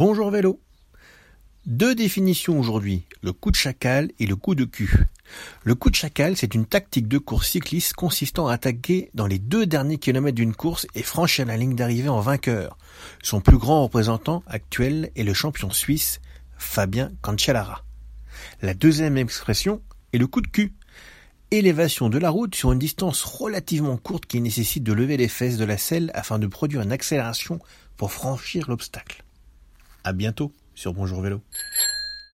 Bonjour vélo. Deux définitions aujourd'hui, le coup de chacal et le coup de cul. Le coup de chacal, c'est une tactique de course cycliste consistant à attaquer dans les deux derniers kilomètres d'une course et franchir la ligne d'arrivée en vainqueur. Son plus grand représentant actuel est le champion suisse Fabien Cancellara. La deuxième expression est le coup de cul. Élévation de la route sur une distance relativement courte qui nécessite de lever les fesses de la selle afin de produire une accélération pour franchir l'obstacle. À bientôt sur Bonjour Vélo.